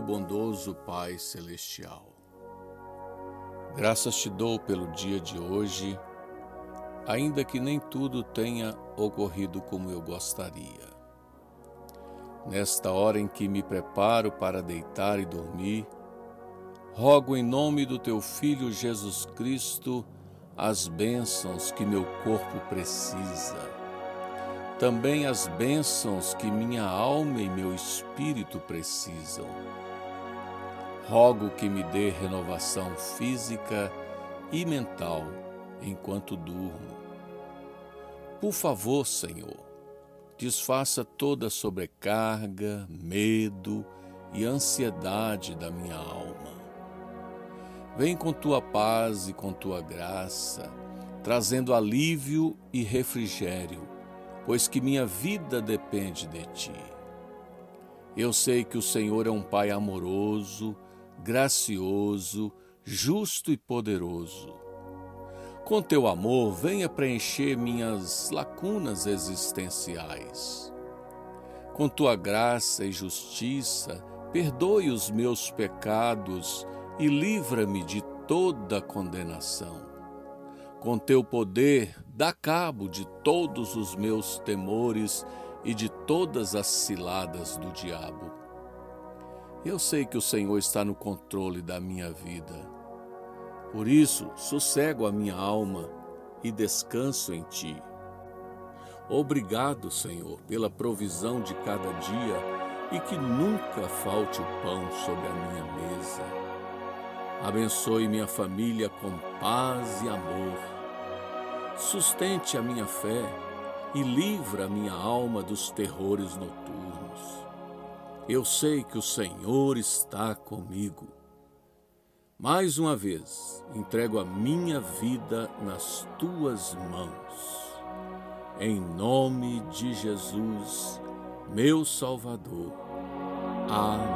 bondoso Pai Celestial. Graças te dou pelo dia de hoje, ainda que nem tudo tenha ocorrido como eu gostaria. Nesta hora em que me preparo para deitar e dormir, rogo em nome do teu Filho Jesus Cristo as bênçãos que meu corpo precisa, também as bênçãos que minha alma e meu espírito precisam. Rogo que me dê renovação física e mental enquanto durmo. Por favor, Senhor, desfaça toda sobrecarga, medo e ansiedade da minha alma. Vem com tua paz e com tua graça, trazendo alívio e refrigério, pois que minha vida depende de ti. Eu sei que o Senhor é um Pai amoroso, gracioso, justo e poderoso. Com teu amor, venha preencher minhas lacunas existenciais. Com tua graça e justiça, perdoe os meus pecados e livra-me de toda condenação. Com teu poder, dá cabo de todos os meus temores e de todas as ciladas do diabo. Eu sei que o Senhor está no controle da minha vida. Por isso, sossego a minha alma e descanso em ti. Obrigado, Senhor, pela provisão de cada dia e que nunca falte o pão sobre a minha mesa. Abençoe minha família com paz e amor. Sustente a minha fé e livra a minha alma dos terrores noturnos. Eu sei que o Senhor está comigo. Mais uma vez, entrego a minha vida nas tuas mãos. Em nome de Jesus, meu Salvador. Amém.